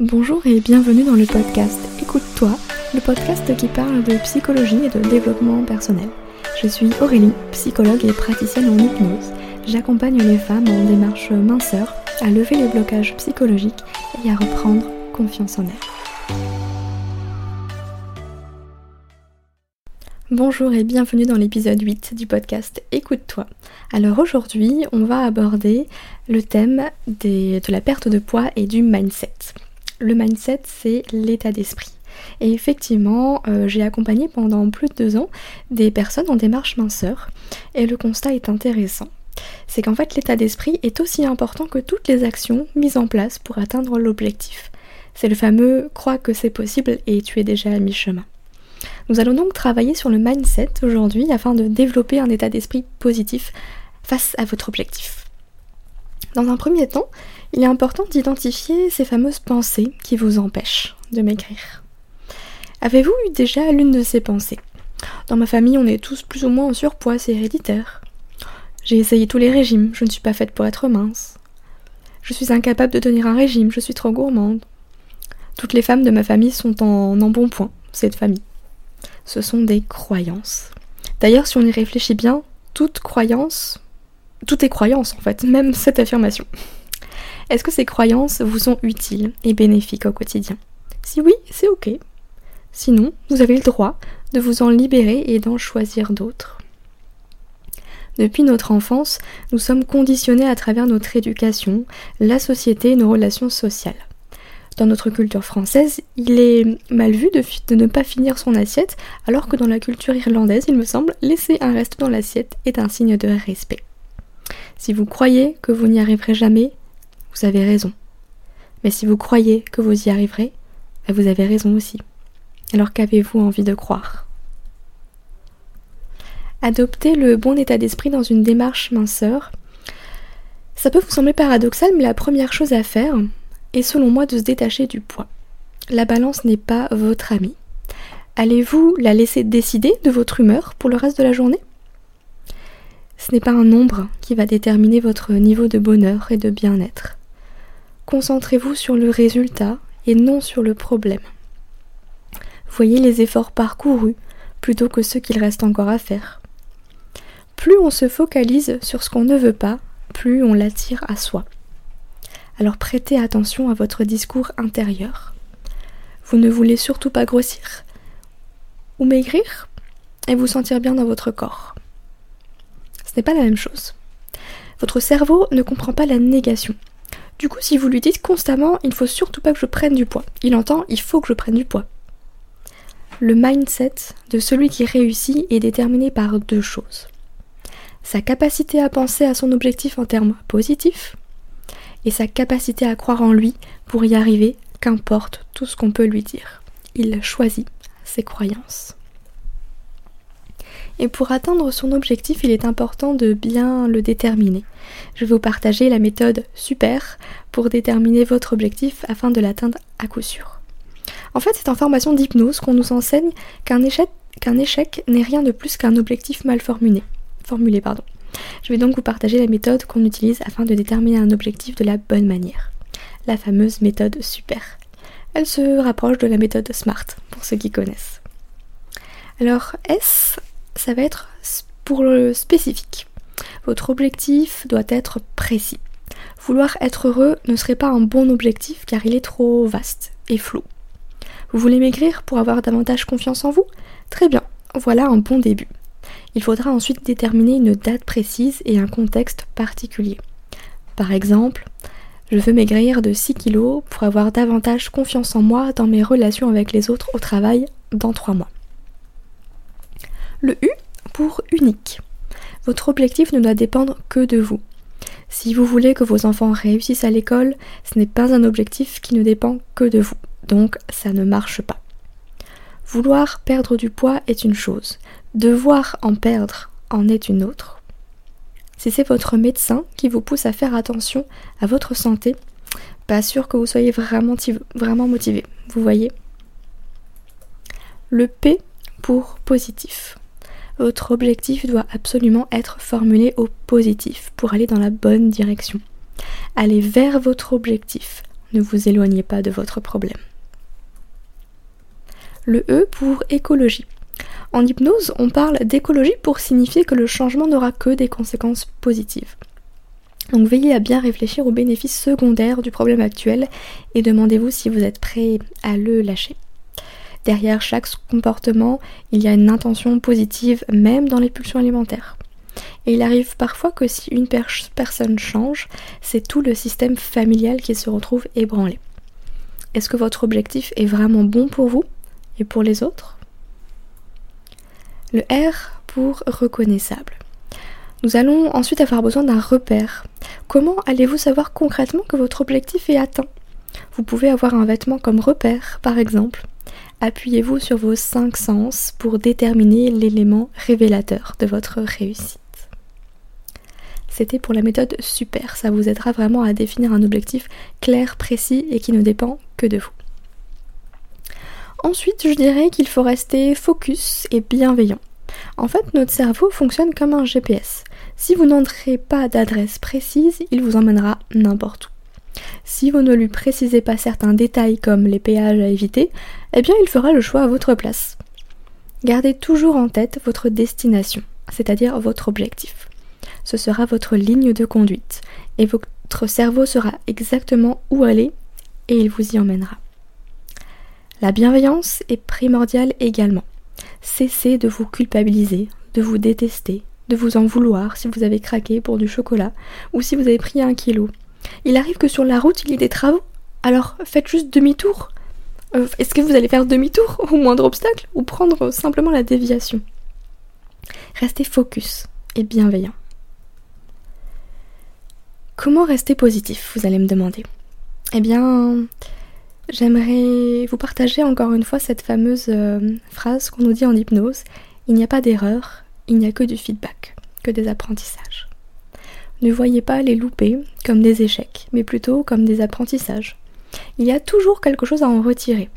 Bonjour et bienvenue dans le podcast Écoute-toi, le podcast qui parle de psychologie et de développement personnel. Je suis Aurélie, psychologue et praticienne en hypnose. J'accompagne les femmes en démarche minceur à lever les blocages psychologiques et à reprendre confiance en elles. Bonjour et bienvenue dans l'épisode 8 du podcast Écoute-toi. Alors aujourd'hui, on va aborder le thème de la perte de poids et du mindset le mindset, c'est l'état d'esprit. Et effectivement, euh, j'ai accompagné pendant plus de deux ans des personnes en démarche minceur, et le constat est intéressant. C'est qu'en fait, l'état d'esprit est aussi important que toutes les actions mises en place pour atteindre l'objectif. C'est le fameux crois que c'est possible et tu es déjà à mi-chemin. Nous allons donc travailler sur le mindset aujourd'hui afin de développer un état d'esprit positif face à votre objectif. Dans un premier temps, il est important d'identifier ces fameuses pensées qui vous empêchent de maigrir. Avez-vous eu déjà l'une de ces pensées? Dans ma famille, on est tous plus ou moins en surpoids, c'est héréditaire. J'ai essayé tous les régimes, je ne suis pas faite pour être mince. Je suis incapable de tenir un régime, je suis trop gourmande. Toutes les femmes de ma famille sont en embonpoint, cette famille. Ce sont des croyances. D'ailleurs, si on y réfléchit bien, toute croyance, tout est croyance en fait, même cette affirmation. Est-ce que ces croyances vous sont utiles et bénéfiques au quotidien? Si oui, c'est ok. Sinon, vous avez le droit de vous en libérer et d'en choisir d'autres. Depuis notre enfance, nous sommes conditionnés à travers notre éducation, la société et nos relations sociales. Dans notre culture française, il est mal vu de, de, ne pas finir son assiette, alors que dans la culture irlandaise, il me semble, laisser un reste dans l'assiette est un signe de respect. Si vous croyez que vous n'y arriverez jamais, vous avez raison. Mais si vous croyez que vous y arriverez, ben vous avez raison aussi. Alors qu'avez-vous envie de croire? Adopter le bon état d'esprit dans une démarche minceur, ça peut vous sembler paradoxal, mais la première chose à faire est selon moi de se détacher du poids. La balance n'est pas votre amie. Allez-vous la laisser décider de votre humeur pour le reste de la journée? Ce n'est pas un nombre qui va déterminer votre niveau de bonheur et de bien-être. Concentrez-vous sur le résultat et non sur le problème. Voyez les efforts parcourus plutôt que ceux qu'il reste encore à faire. Plus on se focalise sur ce qu'on ne veut pas, plus on l'attire à soi. Alors prêtez attention à votre discours intérieur. Vous ne voulez surtout pas grossir ou maigrir et vous sentir bien dans votre corps. Ce n'est pas la même chose. Votre cerveau ne comprend pas la négation. Du coup, si vous lui dites constamment il faut surtout pas que je prenne du poids, il entend il faut que je prenne du poids. Le mindset de celui qui réussit est déterminé par deux choses. Sa capacité à penser à son objectif en termes positifs et sa capacité à croire en lui pour y arriver, qu'importe tout ce qu'on peut lui dire. Il choisit ses croyances. Et pour atteindre son objectif, il est important de bien le déterminer. Je vais vous partager la méthode SUPER pour déterminer votre objectif afin de l'atteindre à coup sûr. En fait, c'est en formation d'hypnose qu'on nous enseigne qu'un échec, n'est rien de plus qu'un objectif mal formulé. formulé pardon. Je vais donc vous partager la méthode qu'on utilise afin de déterminer un objectif de la bonne manière. La fameuse méthode SUPER. Elle se rapproche de la méthode SMART, pour ceux qui connaissent. Alors, S ça va être pour le spécifique. Votre objectif doit être précis. Vouloir être heureux ne serait pas un bon objectif car il est trop vaste et flou. Vous voulez maigrir pour avoir davantage confiance en vous? Très bien, voilà un bon début. Il faudra ensuite déterminer une date précise et un contexte particulier. Par exemple, je veux maigrir de 6 kg pour avoir davantage confiance en moi dans mes relations avec les autres au travail dans 3 mois. Le U pour unique. Votre objectif ne doit dépendre que de vous. Si vous voulez que vos enfants réussissent à l'école, ce n'est pas un objectif qui ne dépend que de vous. Donc ça ne marche pas. Vouloir perdre du poids est une chose. Devoir en perdre en est une autre. Si c'est votre médecin qui vous pousse à faire attention à votre santé, pas sûr que vous soyez vraiment, vraiment motivé. Vous voyez? Le P pour positif. Votre objectif doit absolument être formulé au positif pour aller dans la bonne direction. Allez vers votre objectif, ne vous éloignez pas de votre problème. Le E pour écologie. En hypnose, on parle d'écologie pour signifier que le changement n'aura que des conséquences positives. Donc veillez à bien réfléchir aux bénéfices secondaires du problème actuel et demandez-vous si vous êtes prêt à le lâcher. Derrière chaque comportement, il y a une intention positive, même dans les pulsions alimentaires. Et il arrive parfois que si une personne change, c'est tout le système familial qui se retrouve ébranlé. Est-ce que votre objectif est vraiment bon pour vous et pour les autres? Le R pour reconnaissable. Nous allons ensuite avoir besoin d'un repère. Comment allez-vous savoir concrètement que votre objectif est atteint? Vous pouvez avoir un vêtement comme repère, par exemple. Appuyez-vous sur vos cinq sens pour déterminer l'élément révélateur de votre réussite. C'était pour la méthode super, ça vous aidera vraiment à définir un objectif clair, précis et qui ne dépend que de vous. Ensuite, je dirais qu'il faut rester focus et bienveillant. En fait, notre cerveau fonctionne comme un GPS. Si vous n'entrez pas d'adresse précise, il vous emmènera n'importe où. Si vous ne lui précisez pas certains détails comme les péages à éviter, eh bien il fera le choix à votre place. Gardez toujours en tête votre destination, c'est-à-dire votre objectif. Ce sera votre ligne de conduite, et votre cerveau saura exactement où aller, et il vous y emmènera. La bienveillance est primordiale également. Cessez de vous culpabiliser, de vous détester, de vous en vouloir si vous avez craqué pour du chocolat ou si vous avez pris un kilo. Il arrive que sur la route il y ait des travaux, alors faites juste demi-tour. Euh, est-ce que vous allez faire demi-tour au moindre obstacle ou prendre simplement la déviation? Restez focus et bienveillant. Comment rester positif, vous allez me demander? Eh bien, j'aimerais vous partager encore une fois cette fameuse euh, phrase qu'on nous dit en hypnose. Il n'y a pas d'erreur, il n'y a que du feedback, que des apprentissages. Ne voyez pas les louper comme des échecs, mais plutôt comme des apprentissages. Il y a toujours quelque chose à en retirer,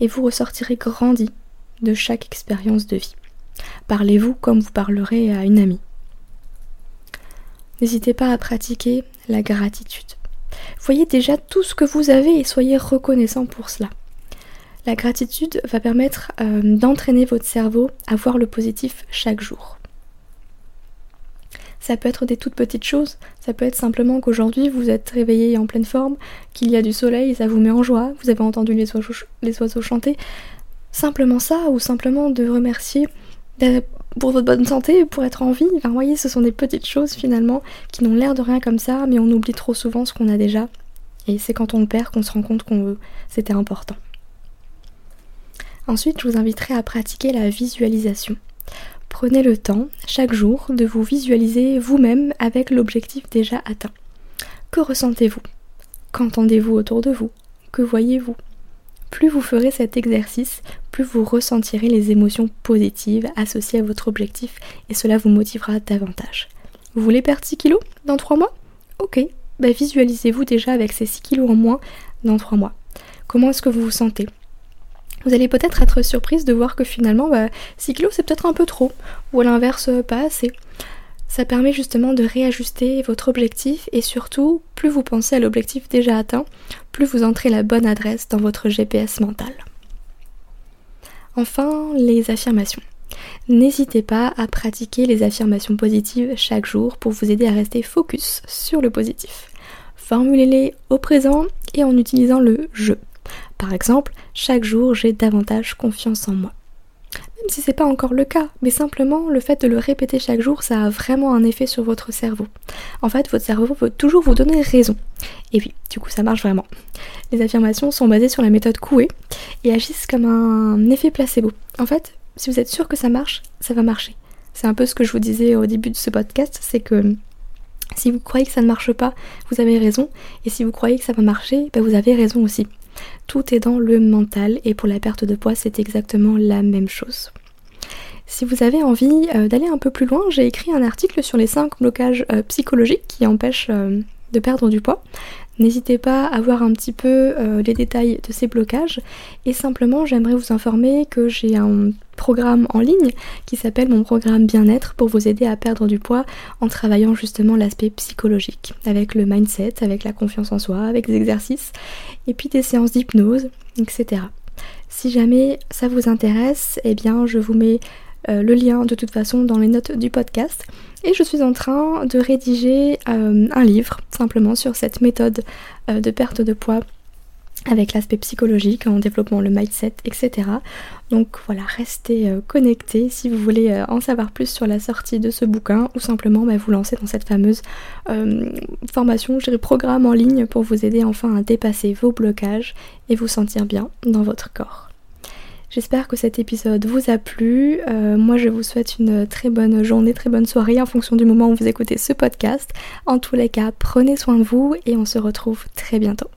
et vous ressortirez grandi de chaque expérience de vie. Parlez-vous comme vous parlerez à une amie. N'hésitez pas à pratiquer la gratitude. Voyez déjà tout ce que vous avez et soyez reconnaissant pour cela. La gratitude va permettre euh, d'entraîner votre cerveau à voir le positif chaque jour. Ça peut être des toutes petites choses, ça peut être simplement qu'aujourd'hui vous êtes réveillé en pleine forme, qu'il y a du soleil, ça vous met en joie, vous avez entendu les oiseaux, chanter. Simplement ça, ou simplement de remercier pour votre bonne santé, pour être en vie. Vous voyez, ce sont des petites choses finalement qui n'ont l'air de rien comme ça, mais on oublie trop souvent ce qu'on a déjà. Et c'est quand on le perd qu'on se rend compte qu'on c'était important. Ensuite, je vous inviterai à pratiquer la visualisation. Prenez le temps, chaque jour, de vous visualiser vous-même avec l'objectif déjà atteint. Que ressentez-vous? Qu'entendez-vous autour de vous? Que voyez-vous? Plus vous ferez cet exercice, plus vous ressentirez les émotions positives associées à votre objectif et cela vous motivera davantage. Vous voulez perdre 6 kilos dans 3 mois? Ok, bah visualisez-vous déjà avec ces 6 kilos en moins dans 3 mois. Comment est-ce que vous vous sentez? Vous allez peut-être être surprise de voir que finalement, bah, 6 kilos c'est peut-être un peu trop, ou à l'inverse, pas assez. Ça permet justement de réajuster votre objectif et surtout, plus vous pensez à l'objectif déjà atteint, plus vous entrez la bonne adresse dans votre GPS mental. Enfin, les affirmations. N'hésitez pas à pratiquer les affirmations positives chaque jour pour vous aider à rester focus sur le positif. Formulez-les au présent et en utilisant le je. Par exemple, chaque jour j'ai davantage confiance en moi. Même si c'est pas encore le cas, mais simplement le fait de le répéter chaque jour, ça a vraiment un effet sur votre cerveau. En fait, votre cerveau veut toujours vous donner raison. Et oui, du coup, ça marche vraiment. Les affirmations sont basées sur la méthode Coué et agissent comme un effet placebo. En fait, si vous êtes sûr que ça marche, ça va marcher. C'est un peu ce que je vous disais au début de ce podcast, c'est que si vous croyez que ça ne marche pas, vous avez raison, et si vous croyez que ça va marcher, ben vous avez raison aussi. Tout est dans le mental et pour la perte de poids, c'est exactement la même chose. Si vous avez envie euh, d'aller un peu plus loin, j'ai écrit un article sur les 5 blocages euh, psychologiques qui empêchent euh, de perdre du poids. N'hésitez pas à voir un petit peu euh, les détails de ces blocages et simplement j'aimerais vous informer que j'ai un programme en ligne qui s'appelle mon programme bien-être pour vous aider à perdre du poids en travaillant justement l'aspect psychologique avec le mindset, avec la confiance en soi, avec des exercices et puis des séances d'hypnose, etc. Si jamais ça vous intéresse, eh bien je vous mets euh, le lien de toute façon dans les notes du podcast. Et je suis en train de rédiger euh, un livre simplement sur cette méthode euh, de perte de poids avec l'aspect psychologique en développant le mindset, etc. Donc voilà, restez connectés si vous voulez en savoir plus sur la sortie de ce bouquin ou simplement bah, vous lancer dans cette fameuse formation, je dirais programme en ligne pour vous aider enfin à dépasser vos blocages et vous sentir bien dans votre corps. J'espère que cet épisode vous a plu. Euh, moi, je vous souhaite une très bonne journée, très bonne soirée en fonction du moment où vous écoutez ce podcast. En tous les cas, prenez soin de vous et on se retrouve très bientôt.